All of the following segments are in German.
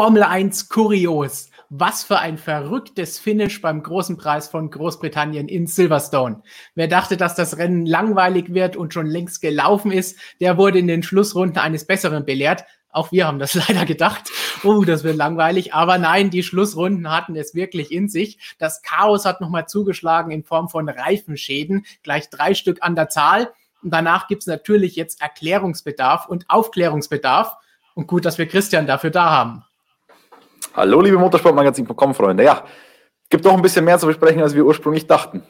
Formel 1 kurios. Was für ein verrücktes Finish beim großen Preis von Großbritannien in Silverstone. Wer dachte, dass das Rennen langweilig wird und schon längst gelaufen ist, der wurde in den Schlussrunden eines Besseren belehrt. Auch wir haben das leider gedacht. Oh, das wird langweilig. Aber nein, die Schlussrunden hatten es wirklich in sich. Das Chaos hat nochmal zugeschlagen in Form von Reifenschäden. Gleich drei Stück an der Zahl. Und danach gibt es natürlich jetzt Erklärungsbedarf und Aufklärungsbedarf. Und gut, dass wir Christian dafür da haben. Hallo, liebe Motorsportmagazin.com, Freunde. Ja, gibt doch ein bisschen mehr zu besprechen, als wir ursprünglich dachten.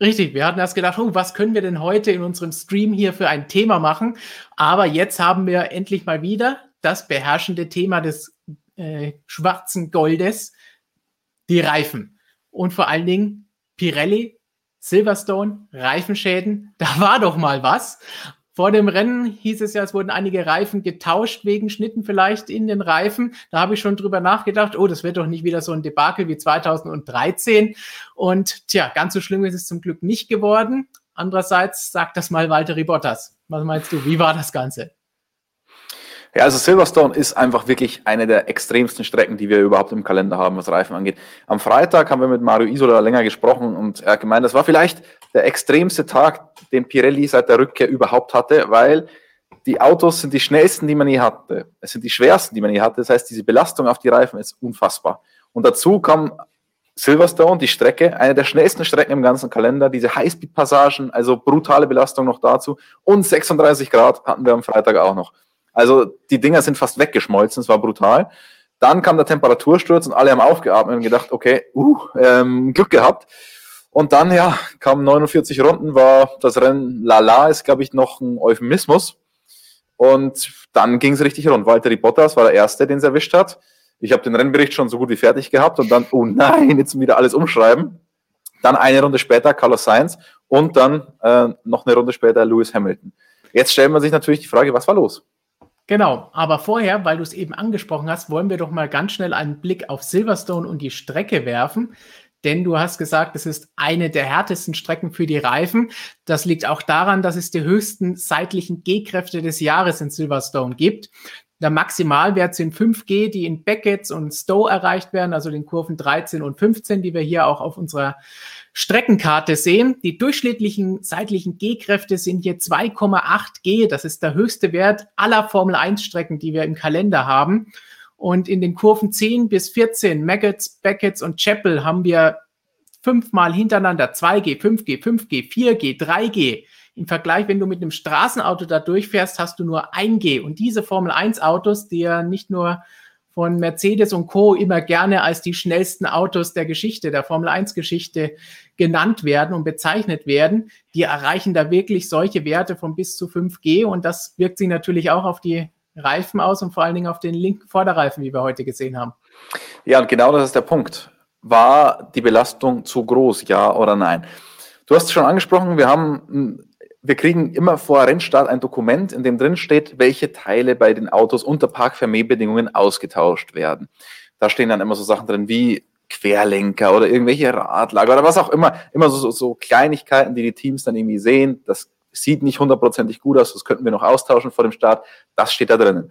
Richtig, wir hatten erst gedacht, oh, was können wir denn heute in unserem Stream hier für ein Thema machen? Aber jetzt haben wir endlich mal wieder das beherrschende Thema des äh, schwarzen Goldes, die Reifen. Und vor allen Dingen Pirelli, Silverstone, Reifenschäden, da war doch mal was. Vor dem Rennen hieß es ja, es wurden einige Reifen getauscht wegen Schnitten vielleicht in den Reifen. Da habe ich schon drüber nachgedacht, oh, das wird doch nicht wieder so ein Debakel wie 2013. Und tja, ganz so schlimm ist es zum Glück nicht geworden. Andererseits sagt das mal Walter Bottas. Was meinst du, wie war das Ganze? Ja, also Silverstone ist einfach wirklich eine der extremsten Strecken, die wir überhaupt im Kalender haben, was Reifen angeht. Am Freitag haben wir mit Mario Isola länger gesprochen und er hat gemeint, das war vielleicht der extremste Tag, den Pirelli seit der Rückkehr überhaupt hatte, weil die Autos sind die schnellsten, die man je hatte. Es sind die schwersten, die man je hatte. Das heißt, diese Belastung auf die Reifen ist unfassbar. Und dazu kam Silverstone, die Strecke, eine der schnellsten Strecken im ganzen Kalender, diese Highspeed-Passagen, also brutale Belastung noch dazu. Und 36 Grad hatten wir am Freitag auch noch. Also die Dinger sind fast weggeschmolzen, es war brutal. Dann kam der Temperatursturz und alle haben aufgeatmet und gedacht, okay, uh, ähm, Glück gehabt. Und dann, ja, kamen 49 Runden, war das Rennen lala, ist, glaube ich, noch ein Euphemismus. Und dann ging es richtig rund. Walter Bottas war der Erste, den es erwischt hat. Ich habe den Rennbericht schon so gut wie fertig gehabt und dann, oh nein, jetzt wieder alles umschreiben. Dann eine Runde später Carlos Sainz und dann äh, noch eine Runde später Lewis Hamilton. Jetzt stellt man sich natürlich die Frage, was war los? Genau, aber vorher, weil du es eben angesprochen hast, wollen wir doch mal ganz schnell einen Blick auf Silverstone und die Strecke werfen. Denn du hast gesagt, es ist eine der härtesten Strecken für die Reifen. Das liegt auch daran, dass es die höchsten seitlichen G-Kräfte des Jahres in Silverstone gibt. Der Maximalwert sind 5G, die in Beckett und Stowe erreicht werden, also den Kurven 13 und 15, die wir hier auch auf unserer Streckenkarte sehen. Die durchschnittlichen seitlichen G-Kräfte sind hier 2,8 G. Das ist der höchste Wert aller Formel 1 Strecken, die wir im Kalender haben. Und in den Kurven 10 bis 14, Maggots, Beckett und Chapel haben wir fünfmal hintereinander 2G, 5G, 5G, 4G, 3G. Im Vergleich, wenn du mit einem Straßenauto da durchfährst, hast du nur 1G. Und diese Formel 1 Autos, die ja nicht nur von Mercedes und Co. immer gerne als die schnellsten Autos der Geschichte, der Formel 1 Geschichte genannt werden und bezeichnet werden, die erreichen da wirklich solche Werte von bis zu 5G und das wirkt sich natürlich auch auf die Reifen aus und vor allen Dingen auf den linken Vorderreifen, wie wir heute gesehen haben. Ja, und genau das ist der Punkt. War die Belastung zu groß, ja oder nein? Du hast es schon angesprochen, wir haben wir kriegen immer vor Rennstart ein Dokument, in dem drin steht, welche Teile bei den Autos unter Parkvermehrbedingungen ausgetauscht werden. Da stehen dann immer so Sachen drin wie Querlenker oder irgendwelche Radlager oder was auch immer. Immer so, so, so Kleinigkeiten, die die Teams dann irgendwie sehen. Das sieht nicht hundertprozentig gut aus, das könnten wir noch austauschen vor dem Start. Das steht da drinnen.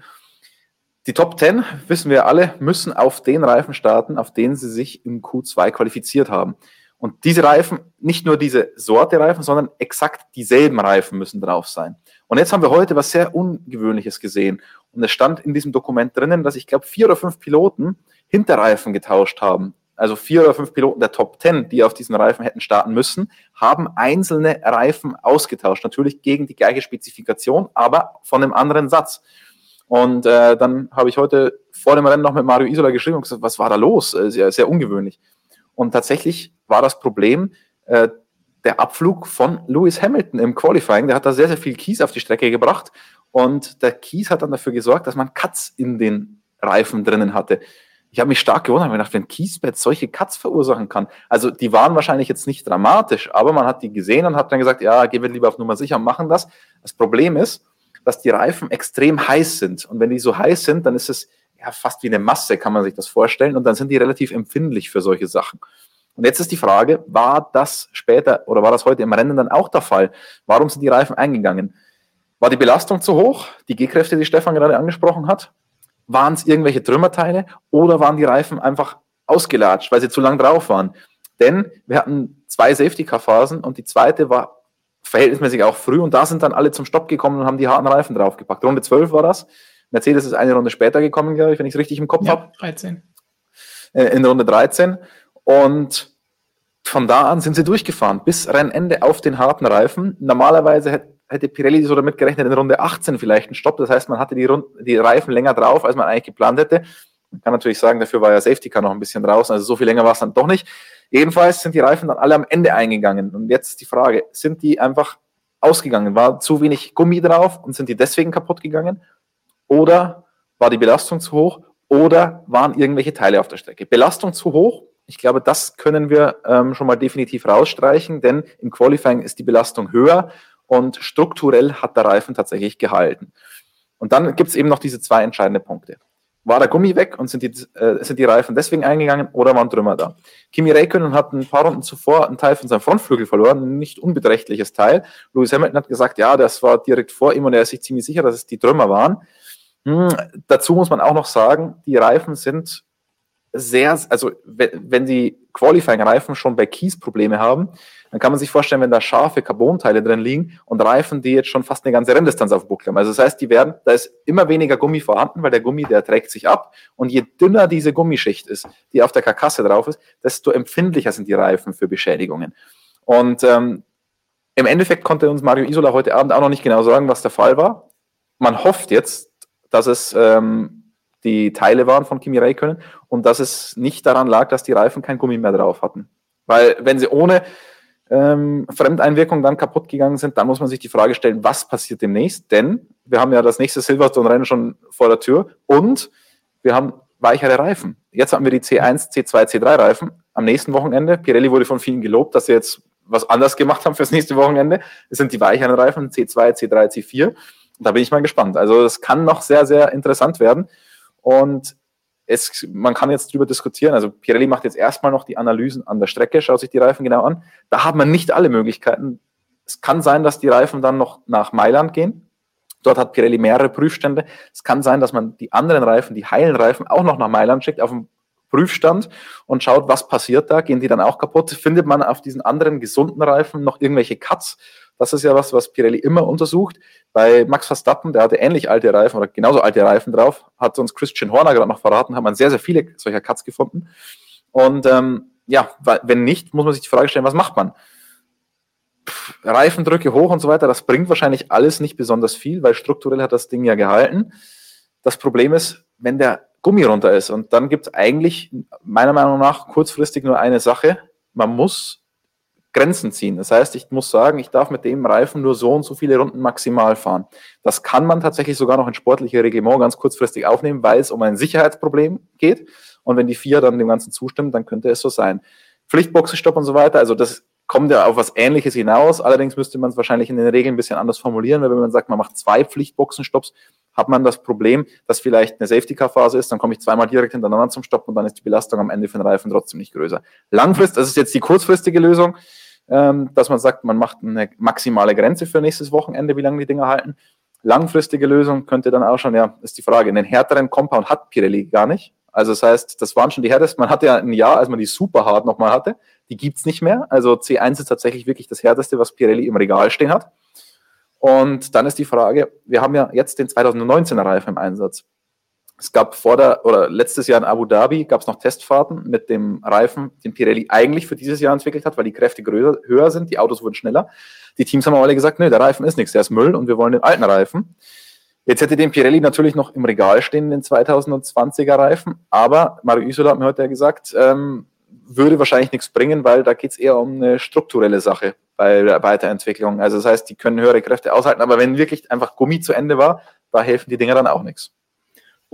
Die Top 10, wissen wir alle, müssen auf den Reifen starten, auf denen sie sich im Q2 qualifiziert haben. Und diese Reifen, nicht nur diese Sorte Reifen, sondern exakt dieselben Reifen müssen drauf sein. Und jetzt haben wir heute was sehr Ungewöhnliches gesehen. Und es stand in diesem Dokument drinnen, dass ich glaube, vier oder fünf Piloten Hinterreifen getauscht haben. Also vier oder fünf Piloten der Top Ten, die auf diesen Reifen hätten starten müssen, haben einzelne Reifen ausgetauscht. Natürlich gegen die gleiche Spezifikation, aber von einem anderen Satz. Und äh, dann habe ich heute vor dem Rennen noch mit Mario Isola geschrieben und gesagt, was war da los? Äh, sehr, sehr ungewöhnlich. Und tatsächlich war das Problem äh, der Abflug von Lewis Hamilton im Qualifying. Der hat da sehr, sehr viel Kies auf die Strecke gebracht. Und der Kies hat dann dafür gesorgt, dass man Cuts in den Reifen drinnen hatte. Ich habe mich stark gewundert, weil ich gedacht, wenn Kiesbett solche Cuts verursachen kann. Also die waren wahrscheinlich jetzt nicht dramatisch, aber man hat die gesehen und hat dann gesagt, ja, gehen wir lieber auf Nummer sicher und machen das. Das Problem ist, dass die Reifen extrem heiß sind. Und wenn die so heiß sind, dann ist es ja, fast wie eine Masse, kann man sich das vorstellen. Und dann sind die relativ empfindlich für solche Sachen. Und jetzt ist die Frage, war das später oder war das heute im Rennen dann auch der Fall? Warum sind die Reifen eingegangen? War die Belastung zu hoch? Die G-Kräfte, die Stefan gerade angesprochen hat? waren es irgendwelche Trümmerteile oder waren die Reifen einfach ausgelatscht, weil sie zu lang drauf waren. Denn wir hatten zwei Safety-Car-Phasen und die zweite war verhältnismäßig auch früh und da sind dann alle zum Stopp gekommen und haben die harten Reifen draufgepackt. Runde 12 war das. Mercedes ist eine Runde später gekommen, glaube ich, wenn ich es richtig im Kopf ja, habe. 13. Äh, in Runde 13. Und von da an sind sie durchgefahren, bis Rennende auf den harten Reifen. Normalerweise hätte Pirelli so damit gerechnet, in Runde 18 vielleicht einen Stopp. Das heißt, man hatte die, Rund die Reifen länger drauf, als man eigentlich geplant hätte. Man kann natürlich sagen, dafür war ja Safety Car noch ein bisschen draußen, also so viel länger war es dann doch nicht. Jedenfalls sind die Reifen dann alle am Ende eingegangen. Und jetzt die Frage, sind die einfach ausgegangen? War zu wenig Gummi drauf und sind die deswegen kaputt gegangen? Oder war die Belastung zu hoch? Oder waren irgendwelche Teile auf der Strecke? Belastung zu hoch? Ich glaube, das können wir ähm, schon mal definitiv rausstreichen, denn im Qualifying ist die Belastung höher und strukturell hat der Reifen tatsächlich gehalten. Und dann gibt es eben noch diese zwei entscheidenden Punkte. War der Gummi weg und sind die, äh, sind die Reifen deswegen eingegangen oder waren Trümmer da? Kimi Räikkönen hat ein paar Runden zuvor einen Teil von seinem Frontflügel verloren, ein nicht unbeträchtliches Teil. Lewis Hamilton hat gesagt, ja, das war direkt vor ihm und er ist sich ziemlich sicher, dass es die Trümmer waren. Hm, dazu muss man auch noch sagen, die Reifen sind sehr, also wenn, wenn die Qualifying-Reifen schon bei Kies Probleme haben, dann kann man sich vorstellen, wenn da scharfe Carbonteile drin liegen und Reifen, die jetzt schon fast eine ganze Renndistanz auf Buckel haben. Also das heißt, die werden, da ist immer weniger Gummi vorhanden, weil der Gummi, der trägt sich ab und je dünner diese Gummischicht ist, die auf der Karkasse drauf ist, desto empfindlicher sind die Reifen für Beschädigungen. Und ähm, im Endeffekt konnte uns Mario Isola heute Abend auch noch nicht genau sagen, was der Fall war. Man hofft jetzt, dass es ähm, die Teile waren von Kimi Räikkönen und dass es nicht daran lag, dass die Reifen kein Gummi mehr drauf hatten. Weil wenn sie ohne ähm, Fremdeinwirkung dann kaputt gegangen sind, dann muss man sich die Frage stellen, was passiert demnächst? Denn wir haben ja das nächste Silverstone-Rennen schon vor der Tür und wir haben weichere Reifen. Jetzt haben wir die C1, C2, C3 Reifen am nächsten Wochenende. Pirelli wurde von vielen gelobt, dass sie jetzt was anders gemacht haben fürs nächste Wochenende. Es sind die weicheren Reifen, C2, C3, C4. Da bin ich mal gespannt. Also es kann noch sehr, sehr interessant werden. Und es, man kann jetzt darüber diskutieren. Also Pirelli macht jetzt erstmal noch die Analysen an der Strecke, schaut sich die Reifen genau an. Da hat man nicht alle Möglichkeiten. Es kann sein, dass die Reifen dann noch nach Mailand gehen. Dort hat Pirelli mehrere Prüfstände. Es kann sein, dass man die anderen Reifen, die heilen Reifen, auch noch nach Mailand schickt auf dem Prüfstand und schaut, was passiert da. Gehen die dann auch kaputt? Findet man auf diesen anderen gesunden Reifen noch irgendwelche Cuts? Das ist ja was, was Pirelli immer untersucht. Bei Max Verstappen, der hatte ähnlich alte Reifen oder genauso alte Reifen drauf, hat uns Christian Horner gerade noch verraten, hat man sehr, sehr viele solcher Cuts gefunden. Und ähm, ja, wenn nicht, muss man sich die Frage stellen, was macht man? Pff, Reifendrücke hoch und so weiter, das bringt wahrscheinlich alles nicht besonders viel, weil strukturell hat das Ding ja gehalten. Das Problem ist, wenn der Gummi runter ist und dann gibt es eigentlich meiner Meinung nach kurzfristig nur eine Sache. Man muss Grenzen ziehen. Das heißt, ich muss sagen, ich darf mit dem Reifen nur so und so viele Runden maximal fahren. Das kann man tatsächlich sogar noch in sportliche Reglement ganz kurzfristig aufnehmen, weil es um ein Sicherheitsproblem geht. Und wenn die vier dann dem Ganzen zustimmen, dann könnte es so sein. Pflichtboxenstopp und so weiter, also das kommt ja auf was Ähnliches hinaus. Allerdings müsste man es wahrscheinlich in den Regeln ein bisschen anders formulieren, weil wenn man sagt, man macht zwei Pflichtboxenstopps, hat man das Problem, dass vielleicht eine Safety-Car-Phase ist, dann komme ich zweimal direkt hintereinander zum Stopp und dann ist die Belastung am Ende für den Reifen trotzdem nicht größer. Langfristig, das ist jetzt die kurzfristige Lösung, ähm, dass man sagt, man macht eine maximale Grenze für nächstes Wochenende, wie lange die Dinger halten. Langfristige Lösung könnte dann auch schon, ja, ist die Frage, einen härteren Compound hat Pirelli gar nicht. Also das heißt, das waren schon die härtesten. Man hatte ja ein Jahr, als man die super hart nochmal hatte, die gibt's nicht mehr. Also C1 ist tatsächlich wirklich das härteste, was Pirelli im Regal stehen hat. Und dann ist die Frage, wir haben ja jetzt den 2019er Reifen im Einsatz. Es gab vor der, oder letztes Jahr in Abu Dhabi gab es noch Testfahrten mit dem Reifen, den Pirelli eigentlich für dieses Jahr entwickelt hat, weil die Kräfte größer, höher sind, die Autos wurden schneller. Die Teams haben aber alle gesagt, nö, der Reifen ist nichts, der ist Müll und wir wollen den alten Reifen. Jetzt hätte den Pirelli natürlich noch im Regal stehen, den 2020er Reifen, aber Mario Isola hat mir heute ja gesagt, ähm, würde wahrscheinlich nichts bringen, weil da geht es eher um eine strukturelle Sache bei der Weiterentwicklung. Also das heißt, die können höhere Kräfte aushalten, aber wenn wirklich einfach Gummi zu Ende war, da helfen die Dinger dann auch nichts.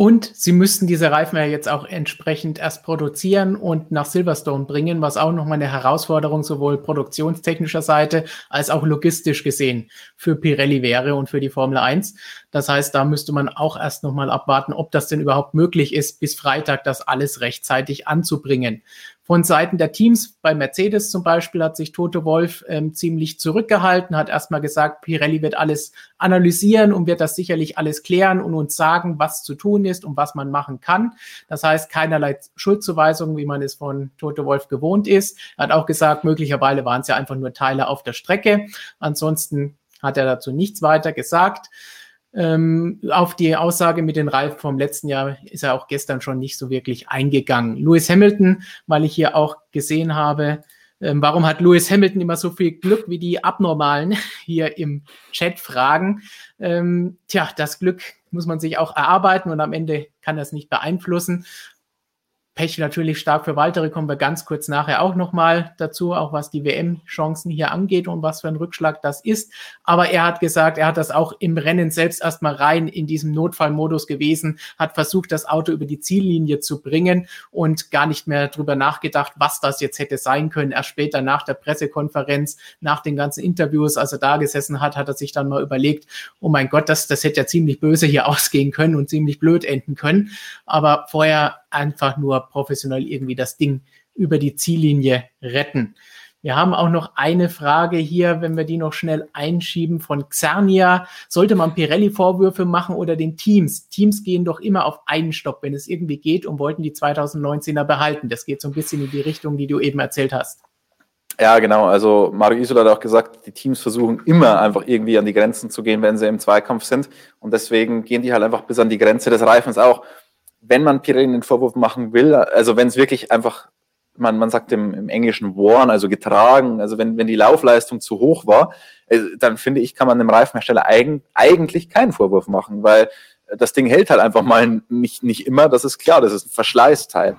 Und sie müssten diese Reifen ja jetzt auch entsprechend erst produzieren und nach Silverstone bringen, was auch nochmal eine Herausforderung sowohl produktionstechnischer Seite als auch logistisch gesehen für Pirelli wäre und für die Formel 1. Das heißt, da müsste man auch erst nochmal abwarten, ob das denn überhaupt möglich ist, bis Freitag das alles rechtzeitig anzubringen. Von Seiten der Teams, bei Mercedes zum Beispiel, hat sich Toto Wolf ähm, ziemlich zurückgehalten, hat erstmal gesagt, Pirelli wird alles analysieren und wird das sicherlich alles klären und uns sagen, was zu tun ist und was man machen kann. Das heißt, keinerlei Schuldzuweisungen, wie man es von Toto Wolf gewohnt ist. Er hat auch gesagt, möglicherweise waren es ja einfach nur Teile auf der Strecke. Ansonsten hat er dazu nichts weiter gesagt. Ähm, auf die Aussage mit den Reifen vom letzten Jahr ist er auch gestern schon nicht so wirklich eingegangen. Lewis Hamilton, weil ich hier auch gesehen habe, ähm, warum hat Lewis Hamilton immer so viel Glück wie die Abnormalen hier im Chat fragen? Ähm, tja, das Glück muss man sich auch erarbeiten und am Ende kann das nicht beeinflussen. Pech natürlich stark für Walter, kommen wir ganz kurz nachher auch nochmal dazu, auch was die WM-Chancen hier angeht und was für ein Rückschlag das ist. Aber er hat gesagt, er hat das auch im Rennen selbst erstmal rein in diesem Notfallmodus gewesen, hat versucht, das Auto über die Ziellinie zu bringen und gar nicht mehr drüber nachgedacht, was das jetzt hätte sein können. Erst später nach der Pressekonferenz, nach den ganzen Interviews, als er da gesessen hat, hat er sich dann mal überlegt, oh mein Gott, das, das hätte ja ziemlich böse hier ausgehen können und ziemlich blöd enden können. Aber vorher einfach nur professionell irgendwie das Ding über die Ziellinie retten. Wir haben auch noch eine Frage hier, wenn wir die noch schnell einschieben von Xernia. Sollte man Pirelli Vorwürfe machen oder den Teams? Teams gehen doch immer auf einen Stopp, wenn es irgendwie geht und wollten die 2019er behalten. Das geht so ein bisschen in die Richtung, die du eben erzählt hast. Ja, genau. Also Mario Isola hat auch gesagt, die Teams versuchen immer einfach irgendwie an die Grenzen zu gehen, wenn sie im Zweikampf sind. Und deswegen gehen die halt einfach bis an die Grenze des Reifens auch wenn man Pirelli einen Vorwurf machen will, also wenn es wirklich einfach, man, man sagt im, im Englischen worn, also getragen, also wenn, wenn die Laufleistung zu hoch war, äh, dann finde ich, kann man dem Reifenhersteller eigen, eigentlich keinen Vorwurf machen, weil das Ding hält halt einfach mal nicht, nicht immer, das ist klar, das ist ein Verschleißteil.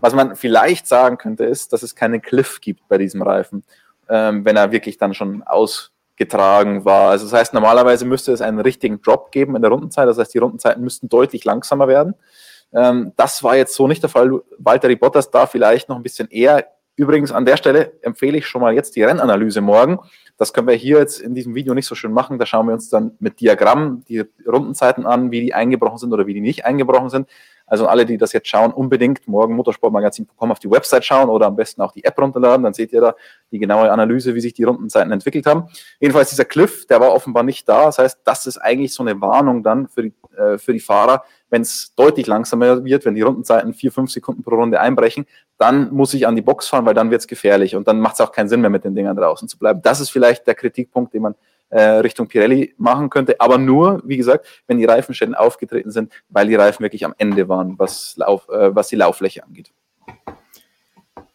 Was man vielleicht sagen könnte, ist, dass es keinen Cliff gibt bei diesem Reifen, ähm, wenn er wirklich dann schon ausgetragen war. Also das heißt, normalerweise müsste es einen richtigen Drop geben in der Rundenzeit. Das heißt, die Rundenzeiten müssten deutlich langsamer werden. Ähm, das war jetzt so nicht der Fall. Walter Bottas da vielleicht noch ein bisschen eher. Übrigens an der Stelle empfehle ich schon mal jetzt die Rennanalyse morgen. Das können wir hier jetzt in diesem Video nicht so schön machen. Da schauen wir uns dann mit Diagrammen die Rundenzeiten an, wie die eingebrochen sind oder wie die nicht eingebrochen sind. Also alle, die das jetzt schauen, unbedingt morgen motorsportmagazin.com auf die Website schauen oder am besten auch die App runterladen. Dann seht ihr da die genaue Analyse, wie sich die Rundenzeiten entwickelt haben. Jedenfalls dieser Cliff, der war offenbar nicht da. Das heißt, das ist eigentlich so eine Warnung dann für die, äh, für die Fahrer, wenn es deutlich langsamer wird, wenn die Rundenzeiten vier, fünf Sekunden pro Runde einbrechen, dann muss ich an die Box fahren, weil dann wird es gefährlich und dann macht es auch keinen Sinn mehr, mit den Dingern draußen zu bleiben. Das ist vielleicht der Kritikpunkt, den man äh, Richtung Pirelli machen könnte, aber nur, wie gesagt, wenn die Reifenschäden aufgetreten sind, weil die Reifen wirklich am Ende waren, was, Lauf, äh, was die Lauffläche angeht.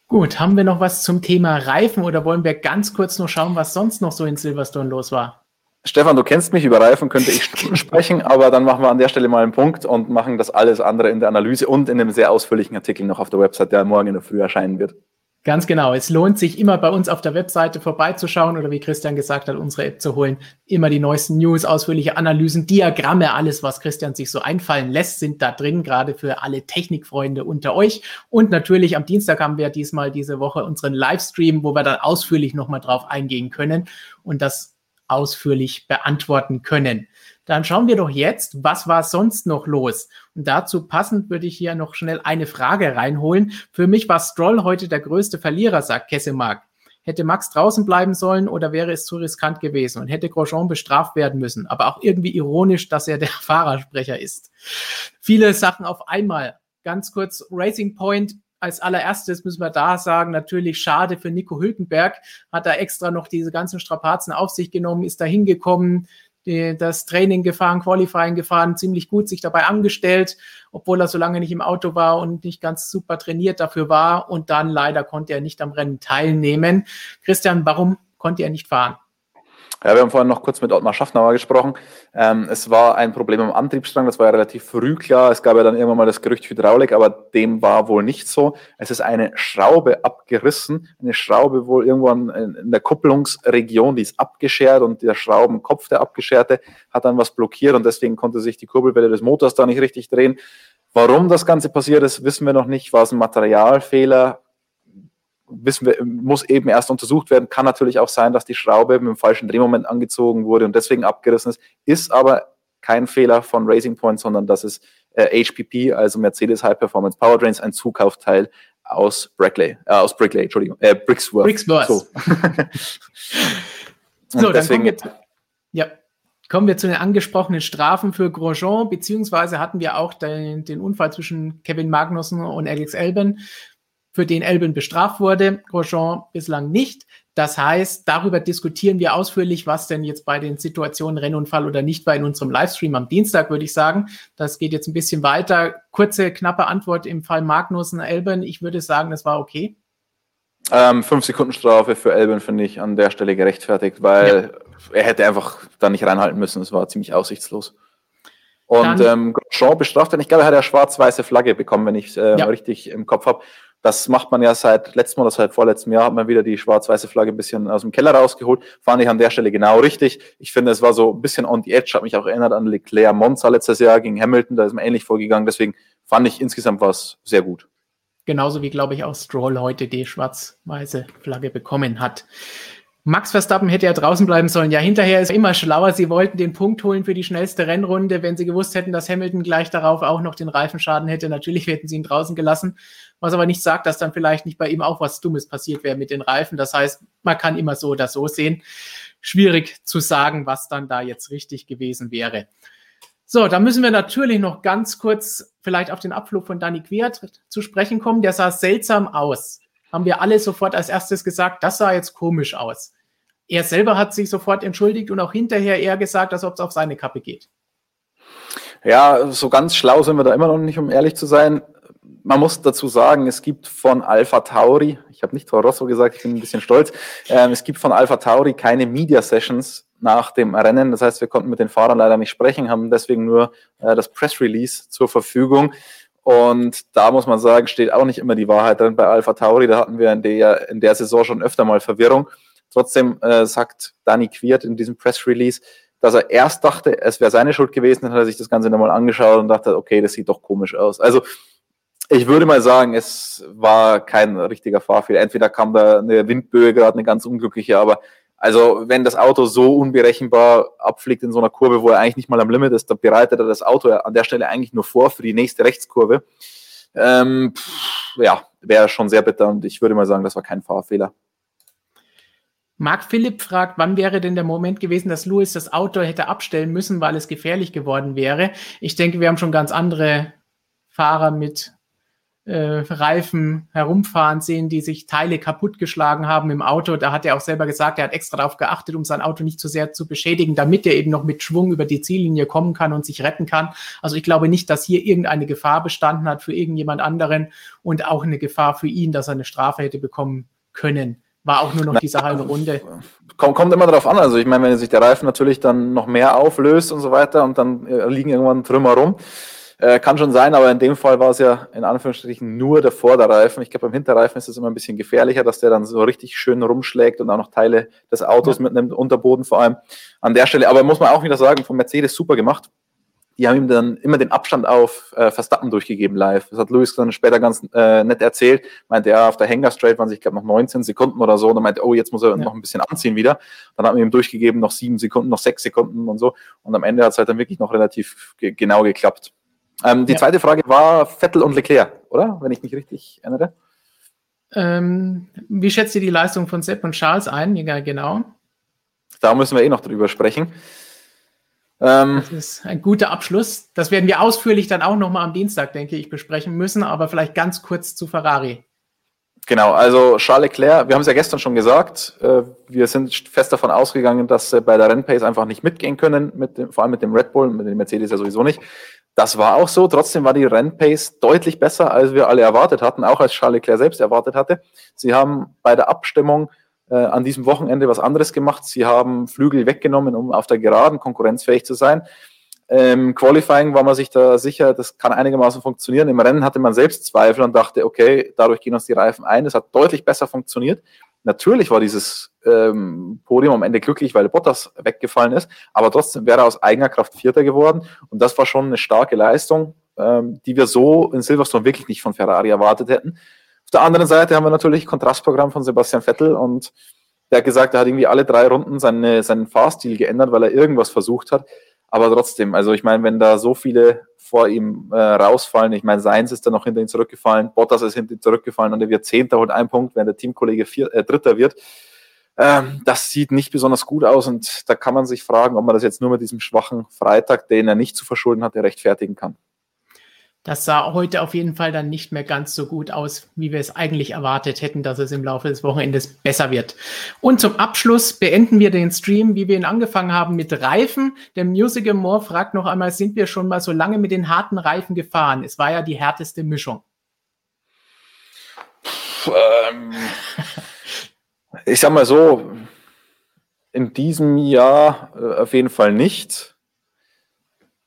Gut, haben wir noch was zum Thema Reifen oder wollen wir ganz kurz noch schauen, was sonst noch so in Silverstone los war? Stefan, du kennst mich, über Reifen könnte ich sprechen, aber dann machen wir an der Stelle mal einen Punkt und machen das alles andere in der Analyse und in einem sehr ausführlichen Artikel noch auf der Website, der morgen in der Früh erscheinen wird. Ganz genau. Es lohnt sich immer bei uns auf der Webseite vorbeizuschauen oder wie Christian gesagt hat, unsere App zu holen. Immer die neuesten News, ausführliche Analysen, Diagramme, alles, was Christian sich so einfallen lässt, sind da drin, gerade für alle Technikfreunde unter euch. Und natürlich am Dienstag haben wir diesmal diese Woche unseren Livestream, wo wir dann ausführlich nochmal drauf eingehen können und das ausführlich beantworten können. Dann schauen wir doch jetzt, was war sonst noch los? Und dazu passend würde ich hier noch schnell eine Frage reinholen. Für mich war Stroll heute der größte Verlierer, sagt Kessemark. Hätte Max draußen bleiben sollen oder wäre es zu riskant gewesen und hätte Grosjean bestraft werden müssen? Aber auch irgendwie ironisch, dass er der Fahrersprecher ist. Viele Sachen auf einmal. Ganz kurz, Racing Point als allererstes müssen wir da sagen, natürlich schade für Nico Hülkenberg, hat er extra noch diese ganzen Strapazen auf sich genommen, ist da hingekommen, das Training gefahren, Qualifying gefahren, ziemlich gut sich dabei angestellt, obwohl er so lange nicht im Auto war und nicht ganz super trainiert dafür war. Und dann leider konnte er nicht am Rennen teilnehmen. Christian, warum konnte er nicht fahren? Ja, wir haben vorhin noch kurz mit Ottmar Schaffnauer gesprochen. Ähm, es war ein Problem am Antriebsstrang, das war ja relativ früh klar. Es gab ja dann irgendwann mal das Gerücht Hydraulik, aber dem war wohl nicht so. Es ist eine Schraube abgerissen, eine Schraube wohl irgendwo in, in der Kupplungsregion, die ist abgeschert und der Schraubenkopf, der abgescherte, hat dann was blockiert und deswegen konnte sich die Kurbelwelle des Motors da nicht richtig drehen. Warum das Ganze passiert ist, wissen wir noch nicht. War es ein Materialfehler? Wissen wir, muss eben erst untersucht werden. Kann natürlich auch sein, dass die Schraube mit dem falschen Drehmoment angezogen wurde und deswegen abgerissen ist. Ist aber kein Fehler von Racing Point, sondern das ist äh, HPP, also Mercedes High Performance Powertrains, ein Zukaufteil aus Brickley, äh, aus Brickley, Entschuldigung, äh, Brixworth. Brixworth. So, so dann kommen wir, ja, kommen wir zu den angesprochenen Strafen für Grosjean, beziehungsweise hatten wir auch den, den Unfall zwischen Kevin Magnussen und Alex Elben, für den Elben bestraft wurde, Grosjean bislang nicht. Das heißt, darüber diskutieren wir ausführlich, was denn jetzt bei den Situationen Rennunfall oder nicht war in unserem Livestream am Dienstag, würde ich sagen. Das geht jetzt ein bisschen weiter. Kurze, knappe Antwort im Fall Magnussen, Elben. Ich würde sagen, das war okay. Ähm, fünf Sekunden Strafe für Elben finde ich an der Stelle gerechtfertigt, weil ja. er hätte einfach da nicht reinhalten müssen. Es war ziemlich aussichtslos. Und ähm, Grosjean bestraft, ich glaube, er hat ja schwarz-weiße Flagge bekommen, wenn ich es äh, ja. richtig im Kopf habe. Das macht man ja seit letztem oder seit vorletztem Jahr, hat man wieder die schwarz-weiße Flagge ein bisschen aus dem Keller rausgeholt. Fand ich an der Stelle genau richtig. Ich finde, es war so ein bisschen on the edge, hat mich auch erinnert an Leclerc Monza letztes Jahr gegen Hamilton, da ist man ähnlich vorgegangen. Deswegen fand ich insgesamt was sehr gut. Genauso wie, glaube ich, auch Stroll heute die schwarz-weiße Flagge bekommen hat. Max Verstappen hätte ja draußen bleiben sollen. Ja, hinterher ist immer schlauer. Sie wollten den Punkt holen für die schnellste Rennrunde. Wenn sie gewusst hätten, dass Hamilton gleich darauf auch noch den Reifenschaden hätte, natürlich hätten sie ihn draußen gelassen. Was aber nicht sagt, dass dann vielleicht nicht bei ihm auch was Dummes passiert wäre mit den Reifen. Das heißt, man kann immer so oder so sehen. Schwierig zu sagen, was dann da jetzt richtig gewesen wäre. So, da müssen wir natürlich noch ganz kurz vielleicht auf den Abflug von Danny Quiert zu sprechen kommen. Der sah seltsam aus. Haben wir alle sofort als erstes gesagt, das sah jetzt komisch aus. Er selber hat sich sofort entschuldigt und auch hinterher eher gesagt, als ob es auf seine Kappe geht. Ja, so ganz schlau sind wir da immer noch nicht, um ehrlich zu sein. Man muss dazu sagen, es gibt von Alpha Tauri, ich habe nicht Frau Rosso gesagt, ich bin ein bisschen stolz, ähm, es gibt von Alpha Tauri keine Media Sessions nach dem Rennen. Das heißt, wir konnten mit den Fahrern leider nicht sprechen, haben deswegen nur äh, das Press Release zur Verfügung. Und da muss man sagen, steht auch nicht immer die Wahrheit drin bei Alpha Tauri. Da hatten wir in der, in der Saison schon öfter mal Verwirrung. Trotzdem äh, sagt Dani Quiert in diesem Press Release, dass er erst dachte, es wäre seine Schuld gewesen, dann hat er sich das Ganze nochmal angeschaut und dachte, okay, das sieht doch komisch aus. Also ich würde mal sagen, es war kein richtiger Fahrfehler. Entweder kam da eine Windböe gerade, eine ganz unglückliche, aber also wenn das Auto so unberechenbar abfliegt in so einer Kurve, wo er eigentlich nicht mal am Limit ist, dann bereitet er das Auto an der Stelle eigentlich nur vor für die nächste Rechtskurve. Ähm, pff, ja, wäre schon sehr bitter und ich würde mal sagen, das war kein Fahrfehler. Marc Philipp fragt, wann wäre denn der Moment gewesen, dass Lewis das Auto hätte abstellen müssen, weil es gefährlich geworden wäre? Ich denke, wir haben schon ganz andere Fahrer mit äh, Reifen herumfahren sehen, die sich Teile kaputtgeschlagen haben im Auto. Da hat er auch selber gesagt, er hat extra darauf geachtet, um sein Auto nicht zu sehr zu beschädigen, damit er eben noch mit Schwung über die Ziellinie kommen kann und sich retten kann. Also ich glaube nicht, dass hier irgendeine Gefahr bestanden hat für irgendjemand anderen und auch eine Gefahr für ihn, dass er eine Strafe hätte bekommen können. War auch nur noch diese halbe Runde. Kommt, kommt immer darauf an. Also ich meine, wenn sich der Reifen natürlich dann noch mehr auflöst und so weiter und dann äh, liegen irgendwann Trümmer rum, äh, kann schon sein, aber in dem Fall war es ja in Anführungsstrichen nur der Vorderreifen. Ich glaube, beim Hinterreifen ist es immer ein bisschen gefährlicher, dass der dann so richtig schön rumschlägt und auch noch Teile des Autos ja. mitnimmt, Unterboden vor allem an der Stelle. Aber muss man auch wieder sagen, von Mercedes super gemacht. Die haben ihm dann immer den Abstand auf äh, Verstappen durchgegeben live. Das hat Lewis dann später ganz äh, nett erzählt. Meinte er, auf der Hangar Straight waren sich, ich glaube, noch 19 Sekunden oder so. Und dann meinte, oh, jetzt muss er ja. noch ein bisschen anziehen wieder. Dann hat man ihm durchgegeben, noch sieben Sekunden, noch sechs Sekunden und so. Und am Ende hat es halt dann wirklich noch relativ ge genau geklappt. Ähm, die ja. zweite Frage war Vettel und Leclerc, oder? Wenn ich mich richtig erinnere. Ähm, wie schätzt ihr die Leistung von Sepp und Charles ein? Ja, genau. Da müssen wir eh noch drüber sprechen. Ähm, das ist ein guter Abschluss. Das werden wir ausführlich dann auch nochmal am Dienstag, denke ich, besprechen müssen, aber vielleicht ganz kurz zu Ferrari. Genau, also Charles Leclerc, wir haben es ja gestern schon gesagt, äh, wir sind fest davon ausgegangen, dass sie bei der Rennpace einfach nicht mitgehen können, mit dem, vor allem mit dem Red Bull, mit dem Mercedes ja sowieso nicht. Das war auch so. Trotzdem war die Rennpace deutlich besser, als wir alle erwartet hatten, auch als Charles Leclerc selbst erwartet hatte. Sie haben bei der Abstimmung äh, an diesem Wochenende was anderes gemacht. Sie haben Flügel weggenommen, um auf der Geraden konkurrenzfähig zu sein. Im Qualifying war man sich da sicher, das kann einigermaßen funktionieren. Im Rennen hatte man selbst Zweifel und dachte, okay, dadurch gehen uns die Reifen ein. Es hat deutlich besser funktioniert. Natürlich war dieses ähm, Podium am Ende glücklich, weil Bottas weggefallen ist, aber trotzdem wäre er aus eigener Kraft Vierter geworden und das war schon eine starke Leistung, ähm, die wir so in Silverstone wirklich nicht von Ferrari erwartet hätten. Auf der anderen Seite haben wir natürlich Kontrastprogramm von Sebastian Vettel und der hat gesagt, er hat irgendwie alle drei Runden seine, seinen Fahrstil geändert, weil er irgendwas versucht hat. Aber trotzdem, also ich meine, wenn da so viele vor ihm äh, rausfallen, ich meine, Seins ist da noch hinter ihn zurückgefallen, Bottas ist hinter ihn zurückgefallen und er wird Zehnter, holt einen Punkt, wenn der Teamkollege vier, äh, Dritter wird. Ähm, das sieht nicht besonders gut aus und da kann man sich fragen, ob man das jetzt nur mit diesem schwachen Freitag, den er nicht zu verschulden hatte, rechtfertigen kann. Das sah heute auf jeden Fall dann nicht mehr ganz so gut aus, wie wir es eigentlich erwartet hätten, dass es im Laufe des Wochenendes besser wird. Und zum Abschluss beenden wir den Stream, wie wir ihn angefangen haben, mit Reifen. Der Musical More fragt noch einmal, sind wir schon mal so lange mit den harten Reifen gefahren? Es war ja die härteste Mischung. Ähm, ich sag mal so, in diesem Jahr äh, auf jeden Fall nicht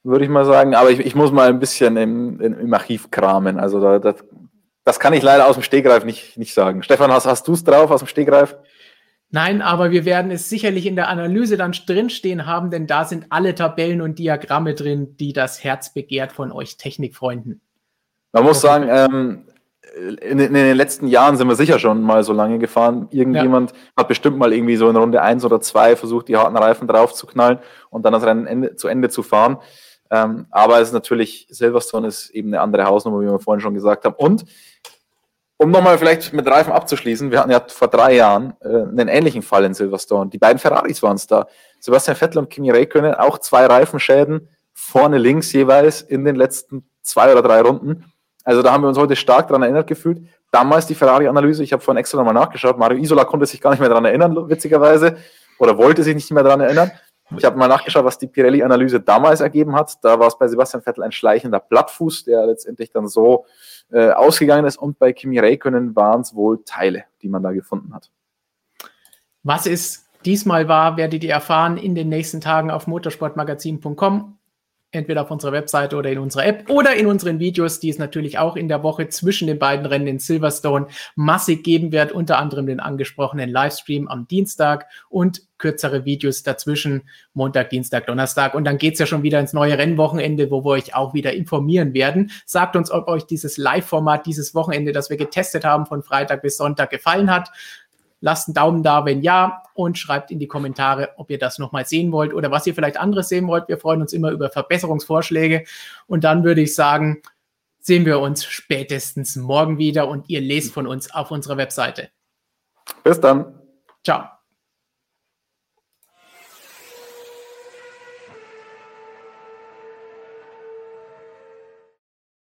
würde ich mal sagen. Aber ich, ich muss mal ein bisschen im, im Archiv kramen. Also da, das, das kann ich leider aus dem Stegreif nicht, nicht sagen. Stefan, hast, hast du es drauf aus dem Stegreif? Nein, aber wir werden es sicherlich in der Analyse dann drinstehen haben, denn da sind alle Tabellen und Diagramme drin, die das Herz begehrt von euch Technikfreunden. Man muss sagen, ähm, in, in, den letzten Jahren sind wir sicher schon mal so lange gefahren. Irgendjemand ja. hat bestimmt mal irgendwie so in Runde 1 oder 2 versucht, die harten Reifen drauf zu knallen und dann das Rennen Ende, zu Ende zu fahren. Ähm, aber es ist natürlich, Silverstone ist eben eine andere Hausnummer, wie wir vorhin schon gesagt haben. Und um nochmal vielleicht mit Reifen abzuschließen, wir hatten ja vor drei Jahren äh, einen ähnlichen Fall in Silverstone. Die beiden Ferraris waren es da. Sebastian Vettel und Kimi Räikkönen, auch zwei Reifenschäden, vorne links jeweils in den letzten zwei oder drei Runden. Also da haben wir uns heute stark daran erinnert gefühlt. Damals die Ferrari-Analyse, ich habe vorhin extra nochmal nachgeschaut, Mario Isola konnte sich gar nicht mehr daran erinnern, witzigerweise, oder wollte sich nicht mehr daran erinnern. Ich habe mal nachgeschaut, was die Pirelli-Analyse damals ergeben hat. Da war es bei Sebastian Vettel ein schleichender Blattfuß, der letztendlich dann so äh, ausgegangen ist. Und bei Kimi Räikkönen waren es wohl Teile, die man da gefunden hat. Was es diesmal war, werdet ihr erfahren in den nächsten Tagen auf motorsportmagazin.com entweder auf unserer Webseite oder in unserer App oder in unseren Videos, die es natürlich auch in der Woche zwischen den beiden Rennen in Silverstone massig geben wird, unter anderem den angesprochenen Livestream am Dienstag und kürzere Videos dazwischen, Montag, Dienstag, Donnerstag. Und dann geht's ja schon wieder ins neue Rennwochenende, wo wir euch auch wieder informieren werden. Sagt uns, ob euch dieses Live-Format dieses Wochenende, das wir getestet haben, von Freitag bis Sonntag gefallen hat. Lasst einen Daumen da, wenn ja, und schreibt in die Kommentare, ob ihr das nochmal sehen wollt oder was ihr vielleicht anderes sehen wollt. Wir freuen uns immer über Verbesserungsvorschläge. Und dann würde ich sagen, sehen wir uns spätestens morgen wieder und ihr lest von uns auf unserer Webseite. Bis dann. Ciao.